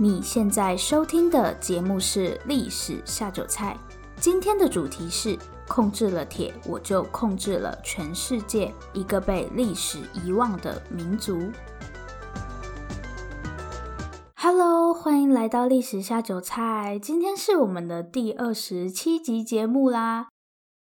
你现在收听的节目是《历史下酒菜》，今天的主题是控制了铁，我就控制了全世界，一个被历史遗忘的民族。Hello，欢迎来到《历史下酒菜》，今天是我们的第二十七集节目啦。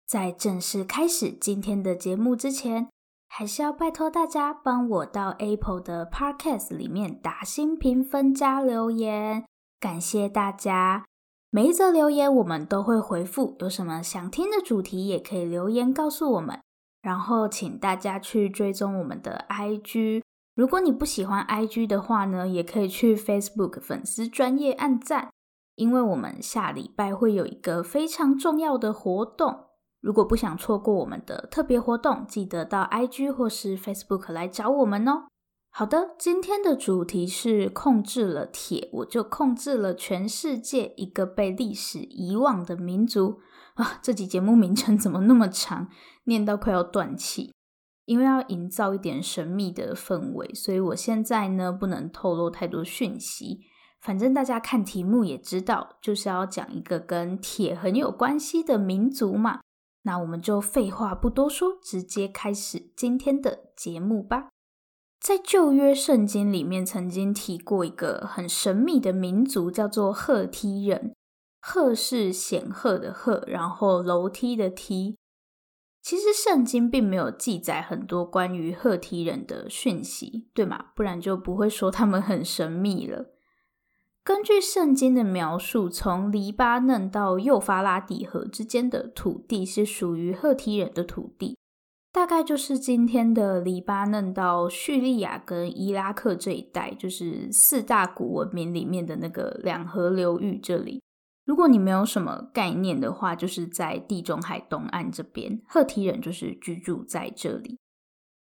在正式开始今天的节目之前，还是要拜托大家帮我到 Apple 的 Podcast 里面打新评分加留言，感谢大家。每一则留言我们都会回复，有什么想听的主题也可以留言告诉我们。然后请大家去追踪我们的 IG，如果你不喜欢 IG 的话呢，也可以去 Facebook 粉丝专业按赞，因为我们下礼拜会有一个非常重要的活动。如果不想错过我们的特别活动，记得到 IG 或是 Facebook 来找我们哦。好的，今天的主题是控制了铁，我就控制了全世界，一个被历史遗忘的民族啊！这集节目名称怎么那么长，念到快要断气。因为要营造一点神秘的氛围，所以我现在呢不能透露太多讯息。反正大家看题目也知道，就是要讲一个跟铁很有关系的民族嘛。那我们就废话不多说，直接开始今天的节目吧。在旧约圣经里面，曾经提过一个很神秘的民族，叫做赫梯人。赫是显赫的赫，然后楼梯的梯。其实圣经并没有记载很多关于赫梯人的讯息，对吗？不然就不会说他们很神秘了。根据圣经的描述，从黎巴嫩到幼发拉底河之间的土地是属于赫梯人的土地，大概就是今天的黎巴嫩到叙利亚跟伊拉克这一带，就是四大古文明里面的那个两河流域这里。如果你没有什么概念的话，就是在地中海东岸这边，赫梯人就是居住在这里。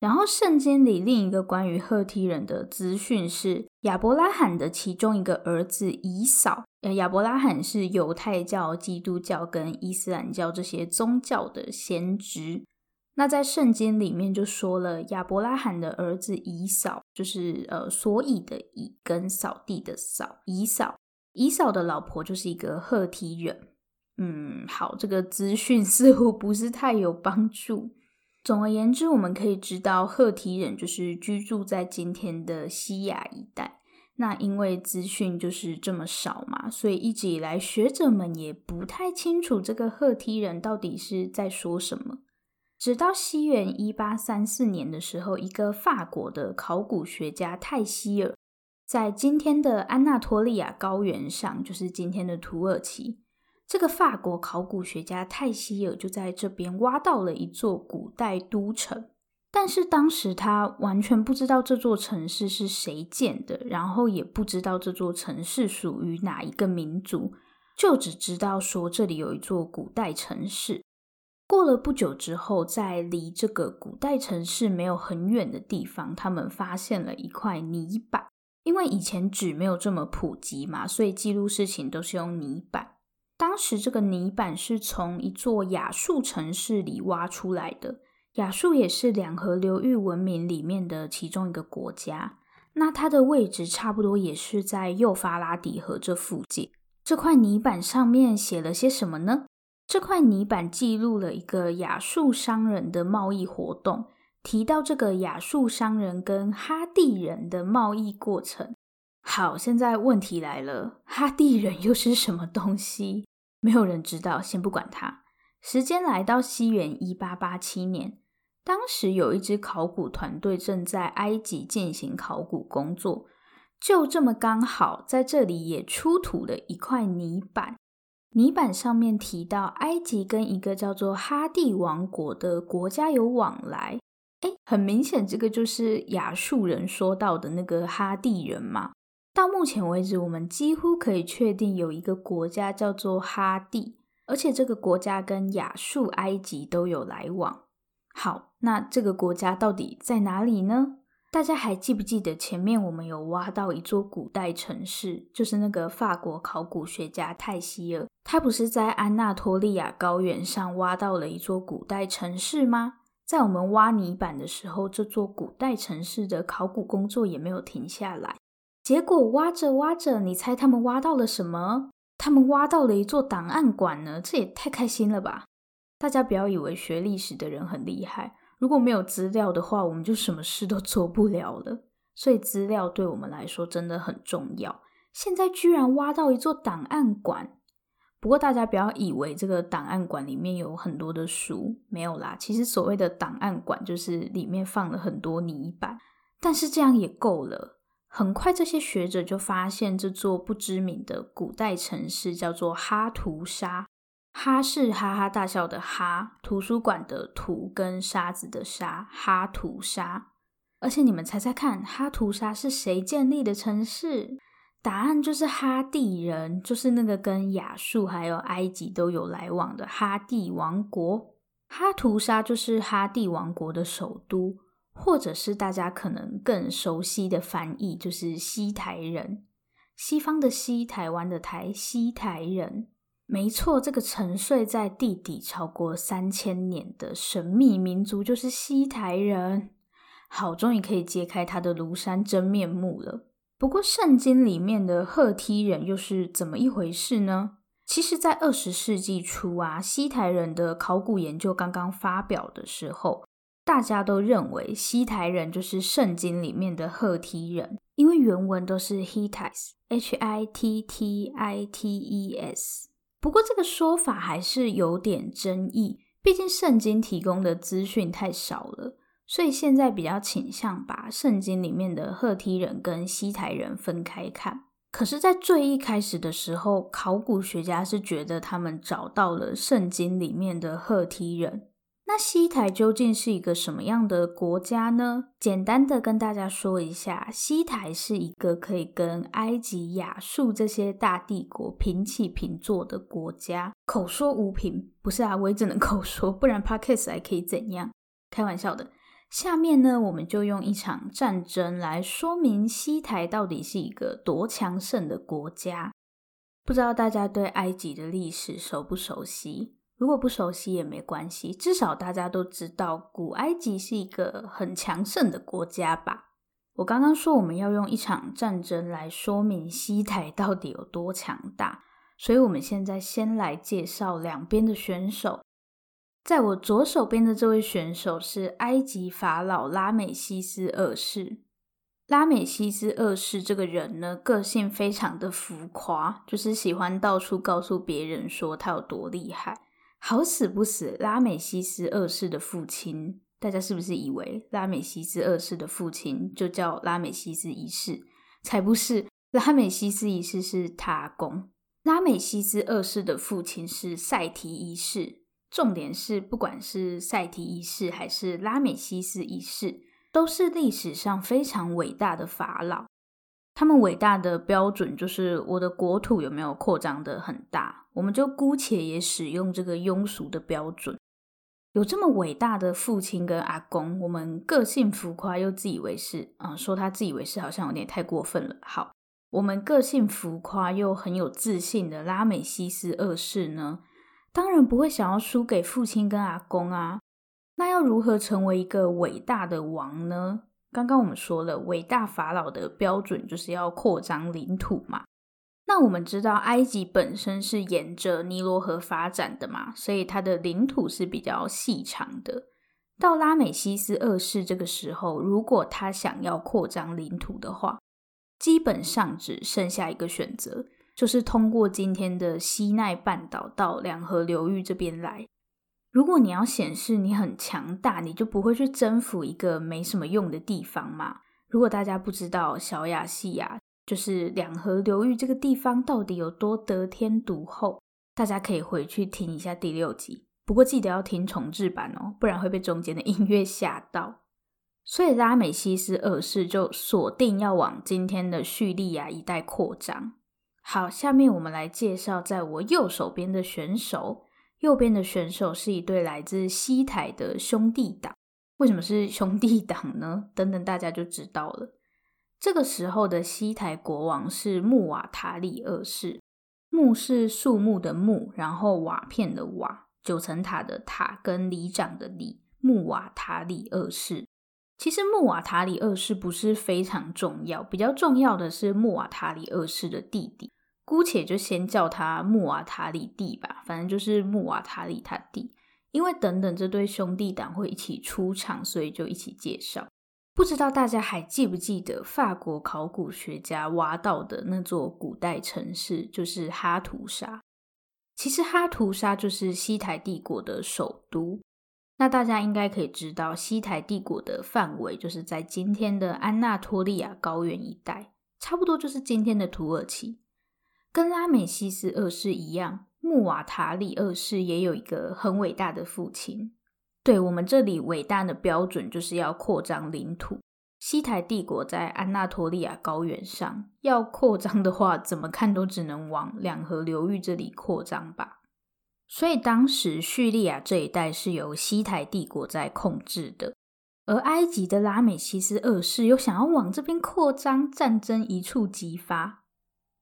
然后，圣经里另一个关于赫梯人的资讯是亚伯拉罕的其中一个儿子以扫。呃，亚伯拉罕是犹太教、基督教跟伊斯兰教这些宗教的先知。那在圣经里面就说了，亚伯拉罕的儿子以扫，就是呃，所以的以跟扫地的扫，以扫。以扫的老婆就是一个赫梯人。嗯，好，这个资讯似乎不是太有帮助。总而言之，我们可以知道，赫梯人就是居住在今天的西亚一带。那因为资讯就是这么少嘛，所以一直以来学者们也不太清楚这个赫梯人到底是在说什么。直到西元一八三四年的时候，一个法国的考古学家泰希尔在今天的安纳托利亚高原上，就是今天的土耳其。这个法国考古学家泰希尔就在这边挖到了一座古代都城，但是当时他完全不知道这座城市是谁建的，然后也不知道这座城市属于哪一个民族，就只知道说这里有一座古代城市。过了不久之后，在离这个古代城市没有很远的地方，他们发现了一块泥板，因为以前纸没有这么普及嘛，所以记录事情都是用泥板。当时这个泥板是从一座亚述城市里挖出来的，亚述也是两河流域文明里面的其中一个国家。那它的位置差不多也是在幼发拉底河这附近。这块泥板上面写了些什么呢？这块泥板记录了一个亚述商人的贸易活动，提到这个亚述商人跟哈地人的贸易过程。好，现在问题来了，哈地人又是什么东西？没有人知道，先不管它。时间来到西元一八八七年，当时有一支考古团队正在埃及进行考古工作，就这么刚好在这里也出土了一块泥板。泥板上面提到埃及跟一个叫做哈蒂王国的国家有往来。诶，很明显，这个就是亚述人说到的那个哈蒂人嘛。到目前为止，我们几乎可以确定有一个国家叫做哈蒂，而且这个国家跟亚述、埃及都有来往。好，那这个国家到底在哪里呢？大家还记不记得前面我们有挖到一座古代城市，就是那个法国考古学家泰希尔，他不是在安纳托利亚高原上挖到了一座古代城市吗？在我们挖泥板的时候，这座古代城市的考古工作也没有停下来。结果挖着挖着，你猜他们挖到了什么？他们挖到了一座档案馆呢，这也太开心了吧！大家不要以为学历史的人很厉害，如果没有资料的话，我们就什么事都做不了了。所以资料对我们来说真的很重要。现在居然挖到一座档案馆，不过大家不要以为这个档案馆里面有很多的书，没有啦。其实所谓的档案馆就是里面放了很多泥板，但是这样也够了。很快，这些学者就发现这座不知名的古代城市叫做哈图沙。哈是哈哈大笑的哈，图书馆的图跟沙子的沙，哈图沙。而且你们猜猜看，哈图沙是谁建立的城市？答案就是哈蒂人，就是那个跟亚述还有埃及都有来往的哈蒂王国。哈图沙就是哈蒂王国的首都。或者是大家可能更熟悉的翻译，就是西台人，西方的西，台湾的台，西台人。没错，这个沉睡在地底超过三千年的神秘民族就是西台人。好，终于可以揭开他的庐山真面目了。不过，圣经里面的赫梯人又是怎么一回事呢？其实，在二十世纪初啊，西台人的考古研究刚刚发表的时候。大家都认为西台人就是圣经里面的赫梯人，因为原文都是 Hittites，H-I-T-T-I-T-E-S。不过这个说法还是有点争议，毕竟圣经提供的资讯太少了，所以现在比较倾向把圣经里面的赫梯人跟西台人分开看。可是，在最一开始的时候，考古学家是觉得他们找到了圣经里面的赫梯人。那西台究竟是一个什么样的国家呢？简单的跟大家说一下，西台是一个可以跟埃及、亚述这些大帝国平起平坐的国家。口说无凭，不是啊，我也只能 口说，不然 Podcast 还可以怎样？开玩笑的。下面呢，我们就用一场战争来说明西台到底是一个多强盛的国家。不知道大家对埃及的历史熟不熟悉？如果不熟悉也没关系，至少大家都知道古埃及是一个很强盛的国家吧？我刚刚说我们要用一场战争来说明西台到底有多强大，所以我们现在先来介绍两边的选手。在我左手边的这位选手是埃及法老拉美西斯二世。拉美西斯二世这个人呢，个性非常的浮夸，就是喜欢到处告诉别人说他有多厉害。好死不死，拉美西斯二世的父亲，大家是不是以为拉美西斯二世的父亲就叫拉美西斯一世？才不是，拉美西斯一世是他公。拉美西斯二世的父亲是塞提一世。重点是，不管是塞提一世还是拉美西斯一世，都是历史上非常伟大的法老。他们伟大的标准就是我的国土有没有扩张得很大，我们就姑且也使用这个庸俗的标准。有这么伟大的父亲跟阿公，我们个性浮夸又自以为是啊、说他自以为是好像有点太过分了。好，我们个性浮夸又很有自信的拉美西斯二世呢，当然不会想要输给父亲跟阿公啊。那要如何成为一个伟大的王呢？刚刚我们说了，伟大法老的标准就是要扩张领土嘛。那我们知道，埃及本身是沿着尼罗河发展的嘛，所以它的领土是比较细长的。到拉美西斯二世这个时候，如果他想要扩张领土的话，基本上只剩下一个选择，就是通过今天的西奈半岛到两河流域这边来。如果你要显示你很强大，你就不会去征服一个没什么用的地方嘛。如果大家不知道小亚细亚，就是两河流域这个地方到底有多得天独厚，大家可以回去听一下第六集。不过记得要听重制版哦，不然会被中间的音乐吓到。所以拉美西斯二世就锁定要往今天的叙利亚一带扩张。好，下面我们来介绍在我右手边的选手。右边的选手是一对来自西台的兄弟党。为什么是兄弟党呢？等等，大家就知道了。这个时候的西台国王是穆瓦塔里二世。穆是树木的木，然后瓦片的瓦，九层塔的塔跟里长的里。穆瓦塔里二世。其实穆瓦塔里二世不是非常重要，比较重要的是穆瓦塔里二世的弟弟，姑且就先叫他穆瓦塔里弟吧，反正就是穆瓦塔里他弟。因为等等这对兄弟党会一起出场，所以就一起介绍。不知道大家还记不记得法国考古学家挖到的那座古代城市，就是哈图沙。其实哈图沙就是西台帝国的首都。那大家应该可以知道，西台帝国的范围就是在今天的安纳托利亚高原一带，差不多就是今天的土耳其。跟拉美西斯二世一样，穆瓦塔里二世也有一个很伟大的父亲。对，我们这里伟大的标准就是要扩张领土。西台帝国在安纳托利亚高原上，要扩张的话，怎么看都只能往两河流域这里扩张吧。所以当时叙利亚这一带是由西台帝国在控制的，而埃及的拉美西斯二世又想要往这边扩张，战争一触即发。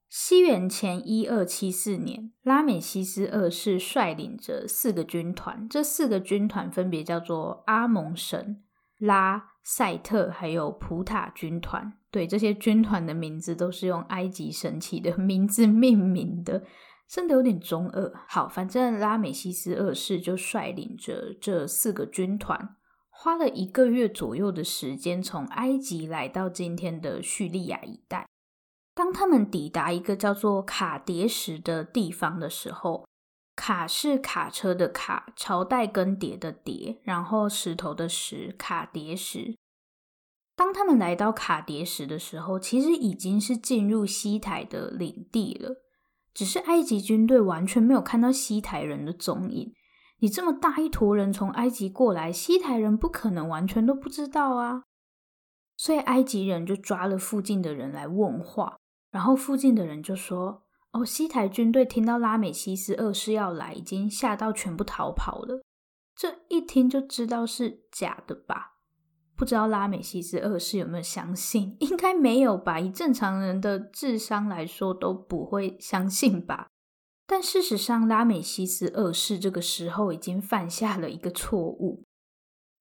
西元前一二七四年，拉美西斯二世率领着四个军团，这四个军团分别叫做阿蒙神、拉、塞特还有普塔军团。对，这些军团的名字都是用埃及神祇的名字命名的。真的有点中二。好，反正拉美西斯二世就率领着这四个军团，花了一个月左右的时间，从埃及来到今天的叙利亚一带。当他们抵达一个叫做卡迭石的地方的时候，卡是卡车的卡，朝代更迭的迭，然后石头的石，卡迭石。当他们来到卡迭石的时候，其实已经是进入西台的领地了。只是埃及军队完全没有看到西台人的踪影。你这么大一坨人从埃及过来，西台人不可能完全都不知道啊。所以埃及人就抓了附近的人来问话，然后附近的人就说：“哦，西台军队听到拉美西斯二世要来，已经吓到全部逃跑了。”这一听就知道是假的吧。不知道拉美西斯二世有没有相信？应该没有吧，以正常人的智商来说都不会相信吧。但事实上，拉美西斯二世这个时候已经犯下了一个错误，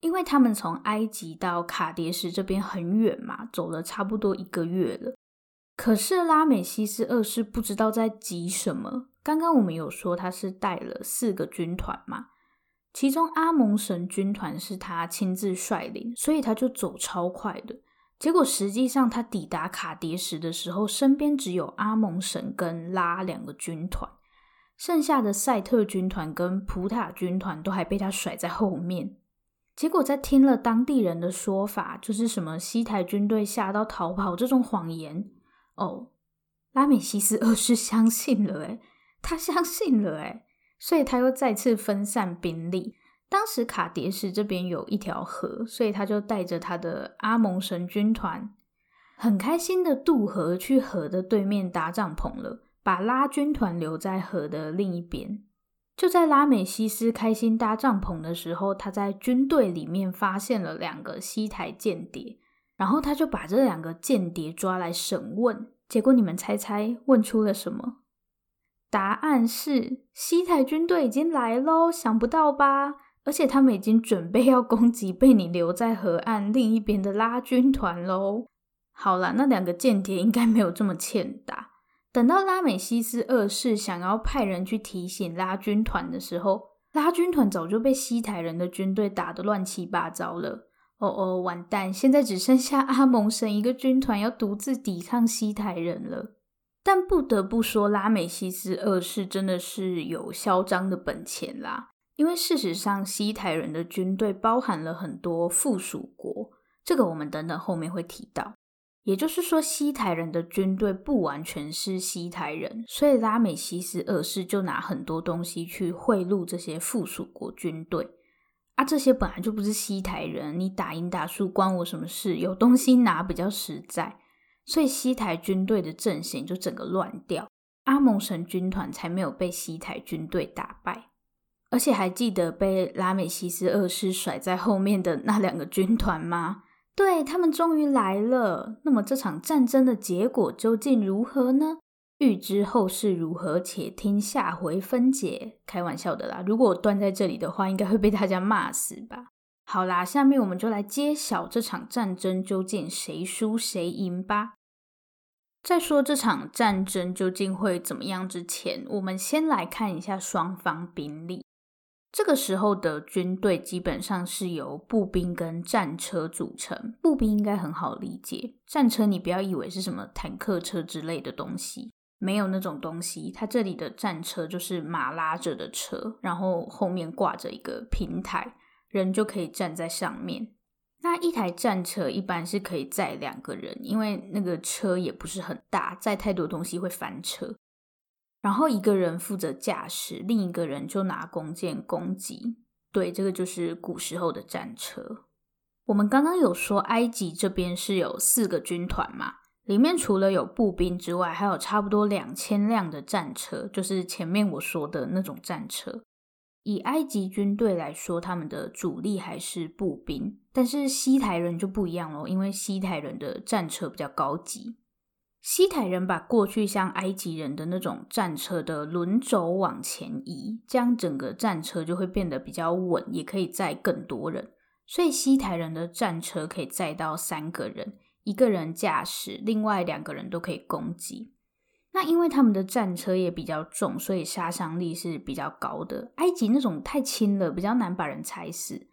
因为他们从埃及到卡迭石这边很远嘛，走了差不多一个月了。可是拉美西斯二世不知道在急什么。刚刚我们有说他是带了四个军团嘛。其中阿蒙神军团是他亲自率领，所以他就走超快的。结果实际上他抵达卡迭石的时候，身边只有阿蒙神跟拉两个军团，剩下的赛特军团跟普塔军团都还被他甩在后面。结果在听了当地人的说法，就是什么西台军队吓到逃跑这种谎言，哦，拉美西斯二世相信了，诶，他相信了，诶。所以他又再次分散兵力。当时卡迭石这边有一条河，所以他就带着他的阿蒙神军团，很开心的渡河去河的对面搭帐篷了，把拉军团留在河的另一边。就在拉美西斯开心搭帐篷的时候，他在军队里面发现了两个西台间谍，然后他就把这两个间谍抓来审问。结果你们猜猜问出了什么？答案是西台军队已经来喽，想不到吧？而且他们已经准备要攻击被你留在河岸另一边的拉军团喽。好啦，那两个间谍应该没有这么欠打。等到拉美西斯二世想要派人去提醒拉军团的时候，拉军团早就被西台人的军队打得乱七八糟了。哦哦，完蛋！现在只剩下阿蒙神一个军团要独自抵抗西台人了。但不得不说，拉美西斯二世真的是有嚣张的本钱啦。因为事实上，西台人的军队包含了很多附属国，这个我们等等后面会提到。也就是说，西台人的军队不完全是西台人，所以拉美西斯二世就拿很多东西去贿赂这些附属国军队。啊，这些本来就不是西台人，你打赢打输关我什么事？有东西拿比较实在。所以西台军队的阵型就整个乱掉，阿蒙神军团才没有被西台军队打败。而且还记得被拉美西斯二世甩在后面的那两个军团吗？对，他们终于来了。那么这场战争的结果究竟如何呢？欲知后事如何，且听下回分解。开玩笑的啦，如果我断在这里的话，应该会被大家骂死吧。好啦，下面我们就来揭晓这场战争究竟谁输谁赢吧。在说这场战争究竟会怎么样之前，我们先来看一下双方兵力。这个时候的军队基本上是由步兵跟战车组成。步兵应该很好理解，战车你不要以为是什么坦克车之类的东西，没有那种东西。它这里的战车就是马拉着的车，然后后面挂着一个平台，人就可以站在上面。那一台战车一般是可以载两个人，因为那个车也不是很大，载太多东西会翻车。然后一个人负责驾驶，另一个人就拿弓箭攻击。对，这个就是古时候的战车。我们刚刚有说埃及这边是有四个军团嘛，里面除了有步兵之外，还有差不多两千辆的战车，就是前面我说的那种战车。以埃及军队来说，他们的主力还是步兵，但是西台人就不一样喽，因为西台人的战车比较高级。西台人把过去像埃及人的那种战车的轮轴往前移，这样整个战车就会变得比较稳，也可以载更多人。所以西台人的战车可以载到三个人，一个人驾驶，另外两个人都可以攻击。那因为他们的战车也比较重，所以杀伤力是比较高的。埃及那种太轻了，比较难把人踩死，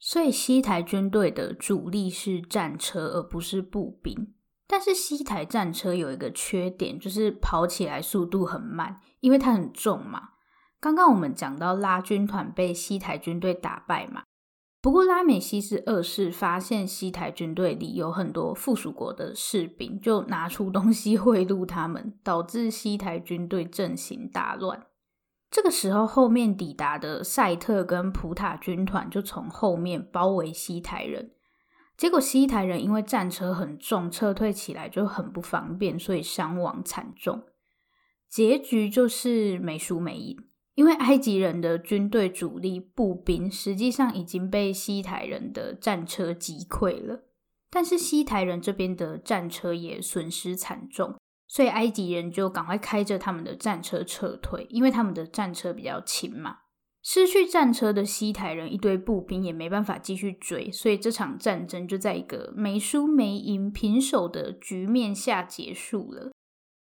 所以西台军队的主力是战车，而不是步兵。但是西台战车有一个缺点，就是跑起来速度很慢，因为它很重嘛。刚刚我们讲到拉军团被西台军队打败嘛，不过拉美西斯二世发现西台军队里有很多附属国的士兵，就拿出东西贿赂他们，导致西台军队阵型大乱。这个时候，后面抵达的赛特跟普塔军团就从后面包围西台人。结果西台人因为战车很重，撤退起来就很不方便，所以伤亡惨重。结局就是没输没赢，因为埃及人的军队主力步兵实际上已经被西台人的战车击溃了，但是西台人这边的战车也损失惨重，所以埃及人就赶快开着他们的战车撤退，因为他们的战车比较轻嘛。失去战车的西台人一堆步兵也没办法继续追，所以这场战争就在一个没输没赢、平手的局面下结束了。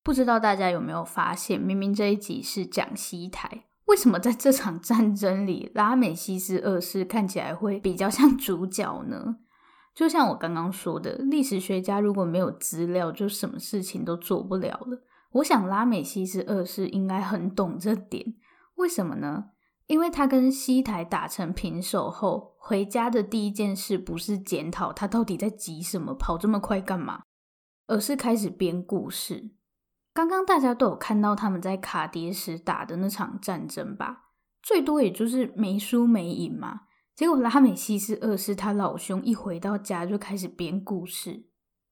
不知道大家有没有发现，明明这一集是讲西台，为什么在这场战争里拉美西斯二世看起来会比较像主角呢？就像我刚刚说的，历史学家如果没有资料，就什么事情都做不了了。我想拉美西斯二世应该很懂这点，为什么呢？因为他跟西台打成平手后，回家的第一件事不是检讨他到底在急什么，跑这么快干嘛，而是开始编故事。刚刚大家都有看到他们在卡迭石打的那场战争吧？最多也就是没输没赢嘛。结果拉美西斯二世他老兄一回到家就开始编故事，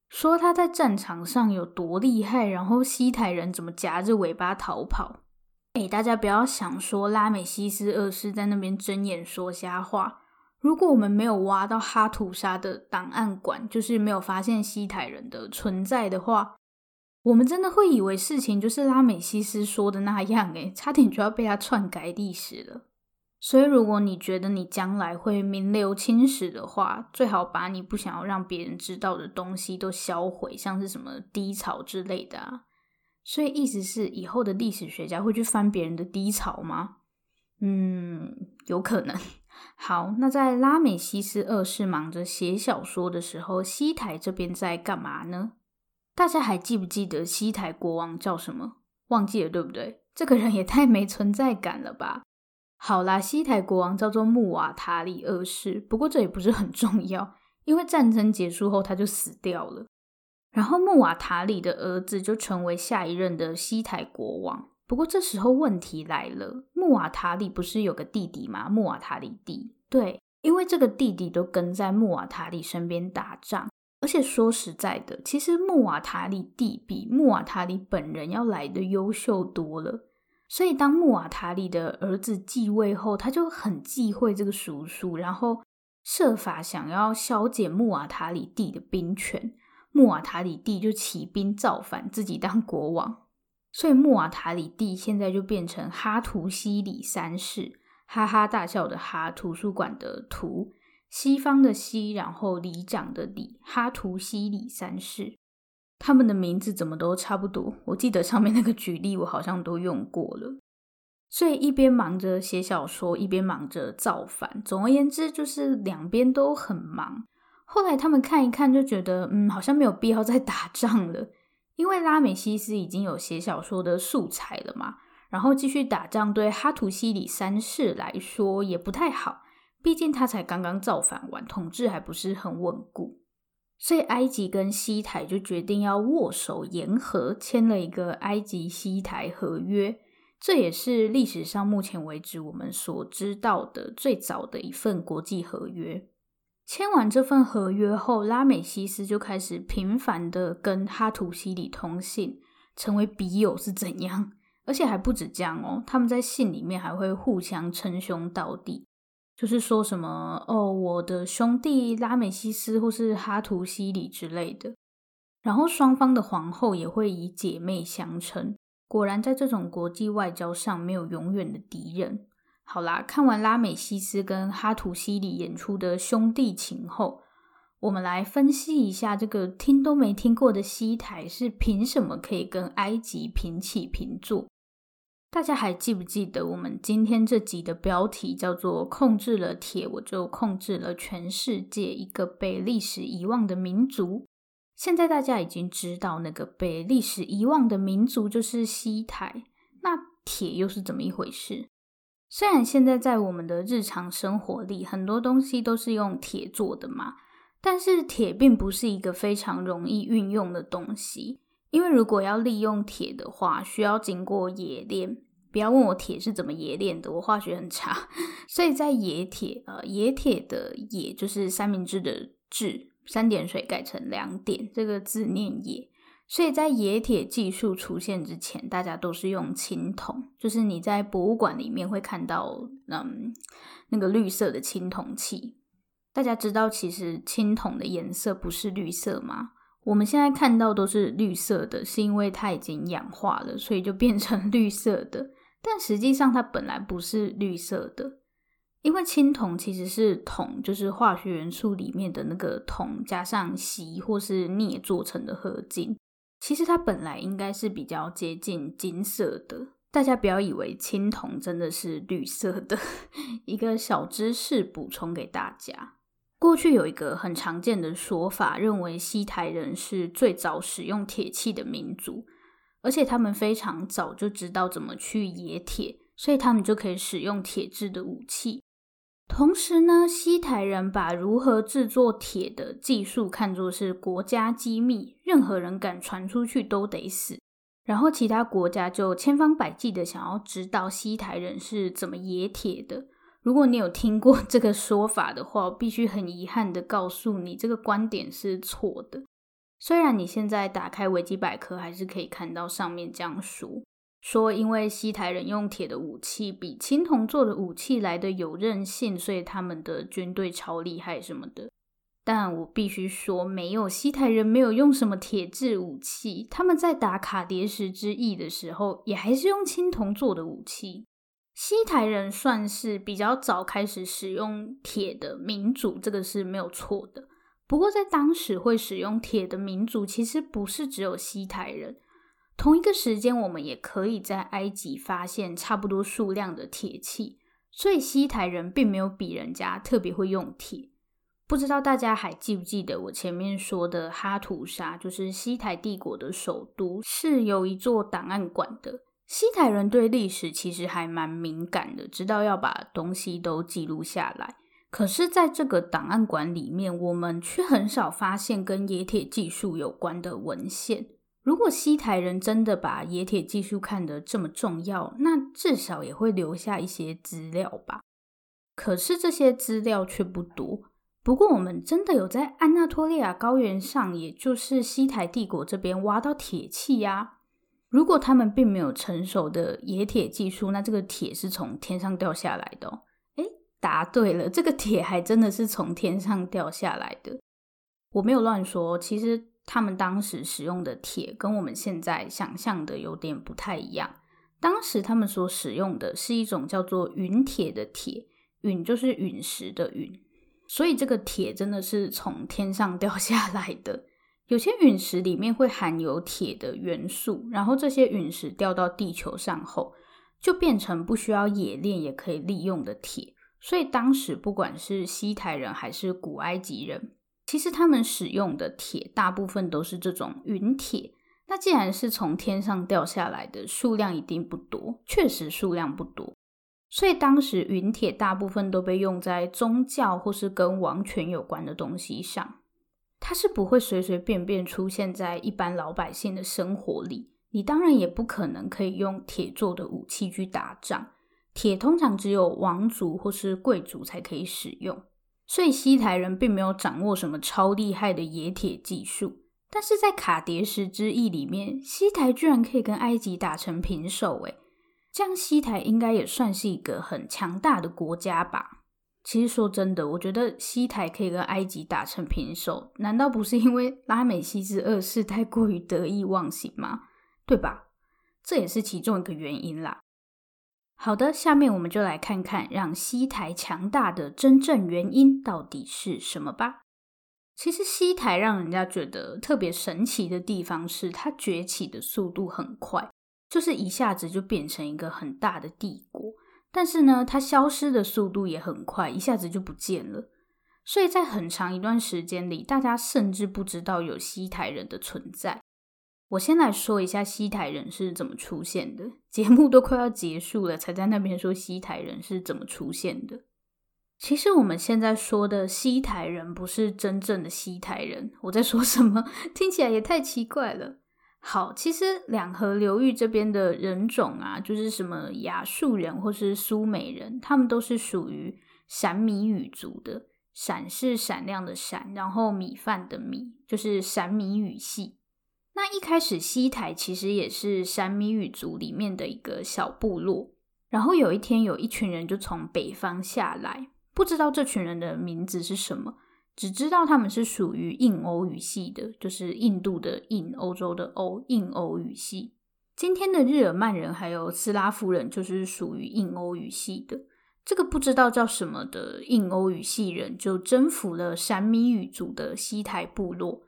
说他在战场上有多厉害，然后西台人怎么夹着尾巴逃跑。哎，大家不要想说拉美西斯二世在那边睁眼说瞎话。如果我们没有挖到哈图沙的档案馆，就是没有发现西台人的存在的话，我们真的会以为事情就是拉美西斯说的那样，哎，差点就要被他篡改历史了。所以，如果你觉得你将来会名留青史的话，最好把你不想要让别人知道的东西都销毁，像是什么低潮之类的啊。所以意思是，以后的历史学家会去翻别人的低潮吗？嗯，有可能。好，那在拉美西斯二世忙着写小说的时候，西台这边在干嘛呢？大家还记不记得西台国王叫什么？忘记了，对不对？这个人也太没存在感了吧！好啦，西台国王叫做穆瓦塔里二世，不过这也不是很重要，因为战争结束后他就死掉了。然后穆瓦塔里的儿子就成为下一任的西台国王。不过这时候问题来了，穆瓦塔里不是有个弟弟吗？穆瓦塔里弟。对，因为这个弟弟都跟在穆瓦塔里身边打仗，而且说实在的，其实穆瓦塔里弟比穆瓦塔里本人要来的优秀多了。所以当穆瓦塔里的儿子继位后，他就很忌讳这个叔叔，然后设法想要削减穆瓦塔里弟的兵权。穆瓦塔里弟就起兵造反，自己当国王，所以穆瓦塔里弟现在就变成哈图西里三世，哈哈大笑的哈，图书馆的图，西方的西，然后里长的里，哈图西里三世。他们的名字怎么都差不多？我记得上面那个举例，我好像都用过了。所以一边忙着写小说，一边忙着造反。总而言之，就是两边都很忙。后来他们看一看，就觉得嗯，好像没有必要再打仗了，因为拉美西斯已经有写小说的素材了嘛。然后继续打仗，对哈图西里三世来说也不太好，毕竟他才刚刚造反完，统治还不是很稳固。所以埃及跟西台就决定要握手言和，签了一个埃及西台合约。这也是历史上目前为止我们所知道的最早的一份国际合约。签完这份合约后，拉美西斯就开始频繁的跟哈图西里通信，成为笔友是怎样？而且还不止这样哦，他们在信里面还会互相称兄道弟，就是说什么哦，我的兄弟拉美西斯或是哈图西里之类的。然后双方的皇后也会以姐妹相称。果然，在这种国际外交上，没有永远的敌人。好啦，看完拉美西斯跟哈图西里演出的兄弟情后，我们来分析一下这个听都没听过的西台是凭什么可以跟埃及平起平坐？大家还记不记得我们今天这集的标题叫做“控制了铁，我就控制了全世界”，一个被历史遗忘的民族。现在大家已经知道，那个被历史遗忘的民族就是西台。那铁又是怎么一回事？虽然现在在我们的日常生活里，很多东西都是用铁做的嘛，但是铁并不是一个非常容易运用的东西。因为如果要利用铁的话，需要经过冶炼。不要问我铁是怎么冶炼的，我化学很差。所以在冶铁，呃，冶铁的冶就是三明治的治。三点水改成两点，这个字念冶。所以在冶铁技术出现之前，大家都是用青铜，就是你在博物馆里面会看到，嗯，那个绿色的青铜器。大家知道，其实青铜的颜色不是绿色吗？我们现在看到都是绿色的，是因为它已经氧化了，所以就变成 绿色的。但实际上，它本来不是绿色的。因为青铜其实是铜，就是化学元素里面的那个铜加上锡或是镍做成的合金。其实它本来应该是比较接近金色的。大家不要以为青铜真的是绿色的。一个小知识补充给大家：过去有一个很常见的说法，认为西台人是最早使用铁器的民族，而且他们非常早就知道怎么去冶铁，所以他们就可以使用铁制的武器。同时呢，西台人把如何制作铁的技术看作是国家机密，任何人敢传出去都得死。然后其他国家就千方百计的想要知道西台人是怎么冶铁的。如果你有听过这个说法的话，我必须很遗憾的告诉你，这个观点是错的。虽然你现在打开维基百科，还是可以看到上面这样说。说，因为西台人用铁的武器比青铜做的武器来得有韧性，所以他们的军队超厉害什么的。但我必须说，没有西台人没有用什么铁制武器，他们在打卡迭石之役的时候，也还是用青铜做的武器。西台人算是比较早开始使用铁的民族，这个是没有错的。不过在当时会使用铁的民族，其实不是只有西台人。同一个时间，我们也可以在埃及发现差不多数量的铁器，所以西台人并没有比人家特别会用铁。不知道大家还记不记得我前面说的哈图沙，就是西台帝国的首都，是有一座档案馆的。西台人对历史其实还蛮敏感的，知道要把东西都记录下来。可是，在这个档案馆里面，我们却很少发现跟冶铁技术有关的文献。如果西台人真的把冶铁技术看得这么重要，那至少也会留下一些资料吧。可是这些资料却不多。不过我们真的有在安纳托利亚高原上，也就是西台帝国这边挖到铁器呀。如果他们并没有成熟的冶铁技术，那这个铁是从天上掉下来的哦。诶，答对了，这个铁还真的是从天上掉下来的。我没有乱说，其实。他们当时使用的铁跟我们现在想象的有点不太一样。当时他们所使用的是一种叫做陨铁的铁，陨就是陨石的陨。所以这个铁真的是从天上掉下来的。有些陨石里面会含有铁的元素，然后这些陨石掉到地球上后，就变成不需要冶炼也可以利用的铁。所以当时不管是西台人还是古埃及人，其实他们使用的铁大部分都是这种陨铁。那既然是从天上掉下来的，数量一定不多，确实数量不多。所以当时陨铁大部分都被用在宗教或是跟王权有关的东西上。它是不会随随便便出现在一般老百姓的生活里。你当然也不可能可以用铁做的武器去打仗。铁通常只有王族或是贵族才可以使用，所以西台人并没有掌握什么超厉害的冶铁技术。但是在卡迭石之役里面，西台居然可以跟埃及打成平手，诶，这样西台应该也算是一个很强大的国家吧？其实说真的，我觉得西台可以跟埃及打成平手，难道不是因为拉美西斯二世太过于得意忘形吗？对吧？这也是其中一个原因啦。好的，下面我们就来看看让西台强大的真正原因到底是什么吧。其实西台让人家觉得特别神奇的地方是，它崛起的速度很快，就是一下子就变成一个很大的帝国。但是呢，它消失的速度也很快，一下子就不见了。所以在很长一段时间里，大家甚至不知道有西台人的存在。我先来说一下西台人是怎么出现的。节目都快要结束了，才在那边说西台人是怎么出现的。其实我们现在说的西台人不是真正的西台人。我在说什么？听起来也太奇怪了。好，其实两河流域这边的人种啊，就是什么亚述人或是苏美人，他们都是属于闪米语族的。闪是闪亮的闪，然后米饭的米，就是闪米语系。那一开始西台其实也是闪米语族里面的一个小部落。然后有一天，有一群人就从北方下来，不知道这群人的名字是什么。只知道他们是属于印欧语系的，就是印度的印，欧洲的欧，印欧语系。今天的日耳曼人还有斯拉夫人就是属于印欧语系的。这个不知道叫什么的印欧语系人就征服了闪米语族的西台部落。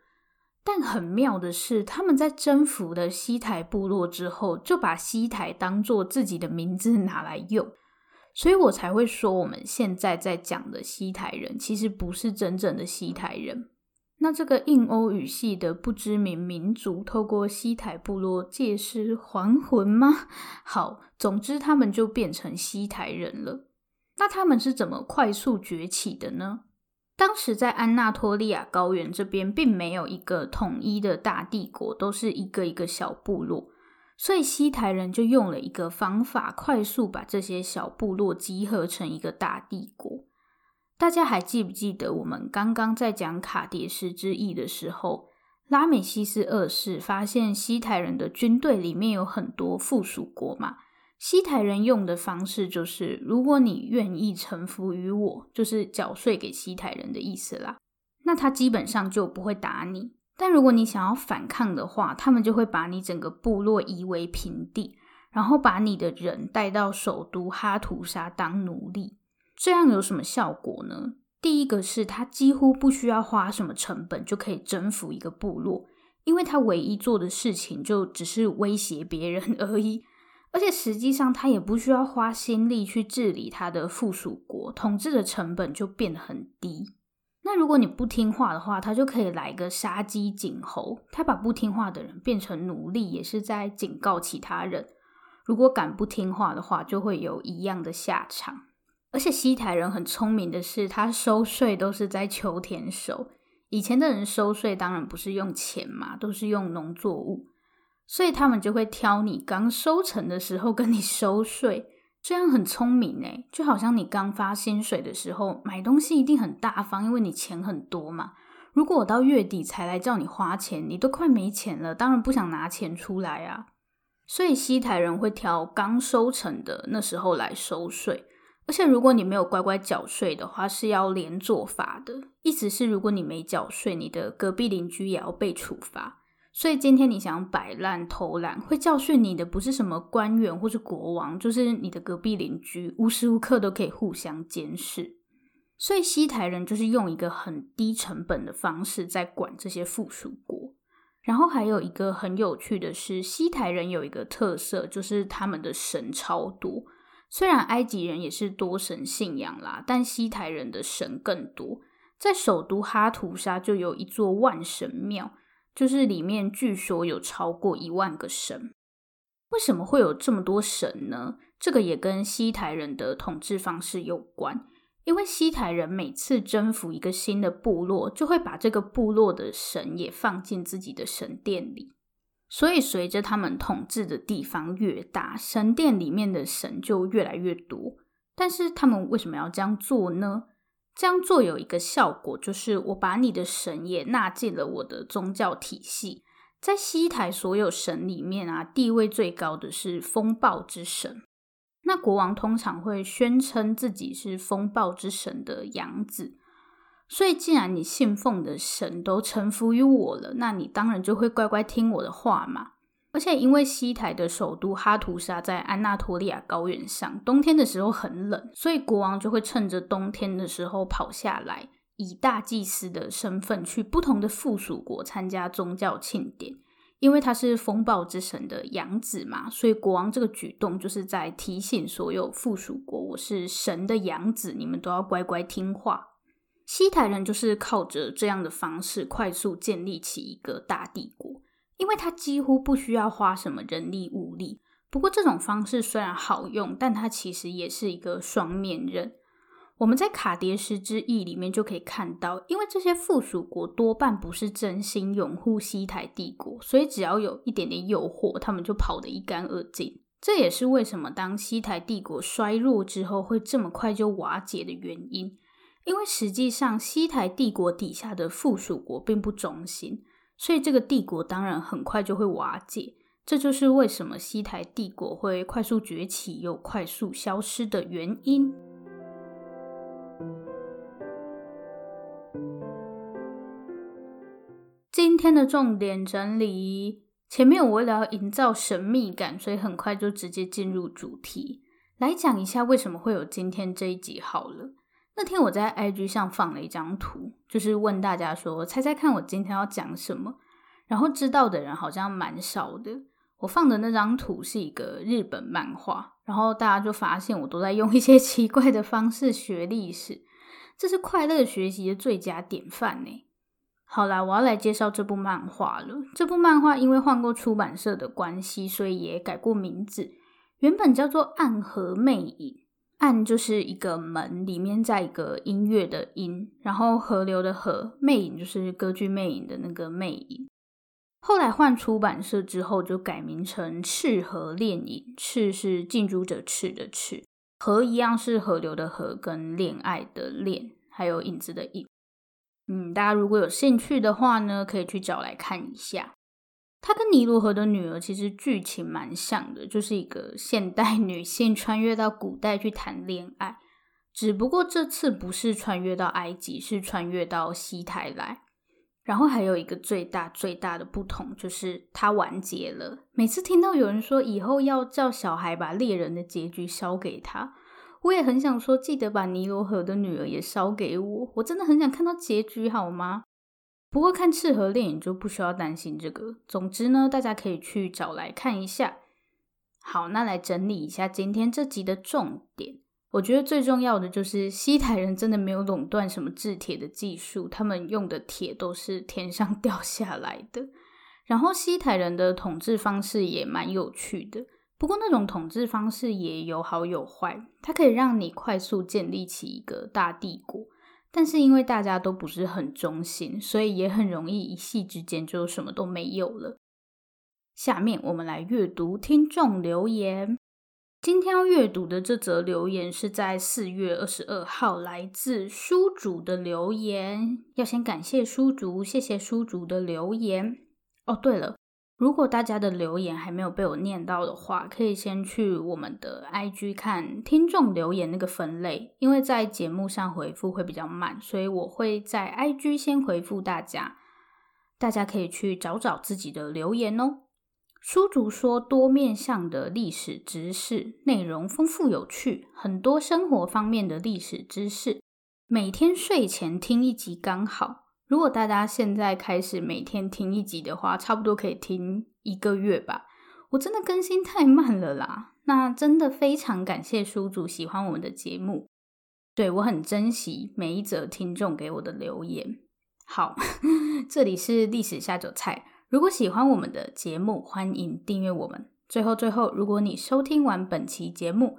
但很妙的是，他们在征服了西台部落之后，就把西台当做自己的名字拿来用。所以我才会说，我们现在在讲的西台人其实不是真正的西台人。那这个印欧语系的不知名民族，透过西台部落借尸还魂吗？好，总之他们就变成西台人了。那他们是怎么快速崛起的呢？当时在安纳托利亚高原这边，并没有一个统一的大帝国，都是一个一个小部落。所以西台人就用了一个方法，快速把这些小部落集合成一个大帝国。大家还记不记得我们刚刚在讲卡迭石之役的时候，拉美西斯二世发现西台人的军队里面有很多附属国嘛？西台人用的方式就是，如果你愿意臣服于我，就是缴税给西台人的意思啦，那他基本上就不会打你。但如果你想要反抗的话，他们就会把你整个部落夷为平地，然后把你的人带到首都哈图沙当奴隶。这样有什么效果呢？第一个是他几乎不需要花什么成本就可以征服一个部落，因为他唯一做的事情就只是威胁别人 而已，而且实际上他也不需要花心力去治理他的附属国，统治的成本就变得很低。那如果你不听话的话，他就可以来个杀鸡儆猴。他把不听话的人变成奴隶，也是在警告其他人，如果敢不听话的话，就会有一样的下场。而且西台人很聪明的是，他收税都是在秋天收。以前的人收税当然不是用钱嘛，都是用农作物，所以他们就会挑你刚收成的时候跟你收税。这样很聪明诶，就好像你刚发薪水的时候买东西一定很大方，因为你钱很多嘛。如果我到月底才来叫你花钱，你都快没钱了，当然不想拿钱出来啊。所以西台人会挑刚收成的那时候来收税，而且如果你没有乖乖缴税的话，是要连坐罚的。意思是，如果你没缴税，你的隔壁邻居也要被处罚。所以今天你想摆烂偷懒，会教训你的不是什么官员或是国王，就是你的隔壁邻居，无时无刻都可以互相监视。所以西台人就是用一个很低成本的方式在管这些附属国。然后还有一个很有趣的是，西台人有一个特色，就是他们的神超多。虽然埃及人也是多神信仰啦，但西台人的神更多。在首都哈图沙就有一座万神庙，就是里面据说有超过一万个神。为什么会有这么多神呢？这个也跟西台人的统治方式有关。因为西台人每次征服一个新的部落，就会把这个部落的神也放进自己的神殿里。所以，随着他们统治的地方越大，神殿里面的神就越来越多。但是，他们为什么要这样做呢？这样做有一个效果，就是我把你的神也纳进了我的宗教体系。在西台所有神里面啊，地位最高的是风暴之神。那国王通常会宣称自己是风暴之神的养子。所以，既然你信奉的神都臣服于我了，那你当然就会乖乖听我的话嘛。而且，因为西台的首都哈图沙在安纳托利亚高原上，冬天的时候很冷，所以国王就会趁着冬天的时候跑下来，以大祭司的身份去不同的附属国参加宗教庆典。因为他是风暴之神的养子嘛，所以国王这个举动就是在提醒所有附属国，我是神的养子，你们都要乖乖听话。西台人就是靠着这样的方式快速建立起一个大帝国，因为他几乎不需要花什么人力物力。不过这种方式虽然好用，但它其实也是一个双面刃。我们在卡迭石之翼里面就可以看到，因为这些附属国多半不是真心拥护西台帝国，所以只要有一点点诱惑，他们就跑得一干二净。这也是为什么当西台帝国衰弱之后会这么快就瓦解的原因。因为实际上，西台帝国底下的附属国并不忠心，所以这个帝国当然很快就会瓦解。这就是为什么西台帝国会快速崛起又快速消失的原因。今天的重点整理，前面我为了要营造神秘感，所以很快就直接进入主题，来讲一下为什么会有今天这一集好了。那天我在 IG 上放了一张图，就是问大家说，猜猜看我今天要讲什么？然后知道的人好像蛮少的。我放的那张图是一个日本漫画，然后大家就发现我都在用一些 奇怪的方式学历史，这是快乐学习的最佳典范呢。好啦，我要来介绍这部漫画了。这部漫画因为换过出版社的关系，所以也改过名字，原本叫做《暗河魅影》。暗就是一个门，里面在一个音乐的音，然后河流的河，魅影就是歌剧魅影的那个魅影。后来换出版社之后，就改名成赤河恋影，赤是近朱者赤的赤，河一样是河流的河，跟恋爱的恋，还有影子的影。嗯，大家如果有兴趣的话呢，可以去找来看一下。他跟尼罗河的女儿其实剧情蛮像的，就是一个现代 女性穿越到古代去谈恋爱，只不过这次不是穿越到埃及，是穿越到西台来。然后还有一个最大最大的不同，就是它完结了。每次听到有人说以后要叫小孩把猎人的结局烧给他，我也很想说，记得把尼罗河的女儿也烧给我，我真的很想看到结局，好吗？不过看赤河恋影就不需要担心这个。总之呢，大家可以去找来看一下。好，那来整理一下今天这集的重点。我觉得最重要的就是西台人真的没有垄断什么制铁的技术，他们用的铁都是天上 掉下来的。然后西台人的统治方式也蛮有趣的，不过那种统治方式也有好有坏，它可以让你快速建立起一个大帝国。但是因为大家都不是很忠心，所以也很容易一夕之间就什么都没有了。下面我们来阅读听众留言。今天要阅读的这则留言是在四月二十二号，来自书主的留言。要先感谢书主，谢谢书主的留言。哦，对了。如果大家的留言还没有被我念到的话，可以先去我们的 IG 看听众留言那个分类，因为在节目上回复会比较慢，所以我会在 IG 先回复大家。大家可以去找找自己的留言哦。书主说，多面向的历史知识，内容丰富有趣，很多生活方面的历史知识。每天睡前听一集刚好。如果大家现在开始每天听一集的话，差不多可以听一个月吧。我真的更新太慢了啦。那真的非常感谢书主喜欢我们的节目，对，我很珍惜每一则听众给我的留言。好，这里是历史下酒菜。如果喜欢我们的节目，欢迎订阅我们。最后，最后，如果你收听完本期节目，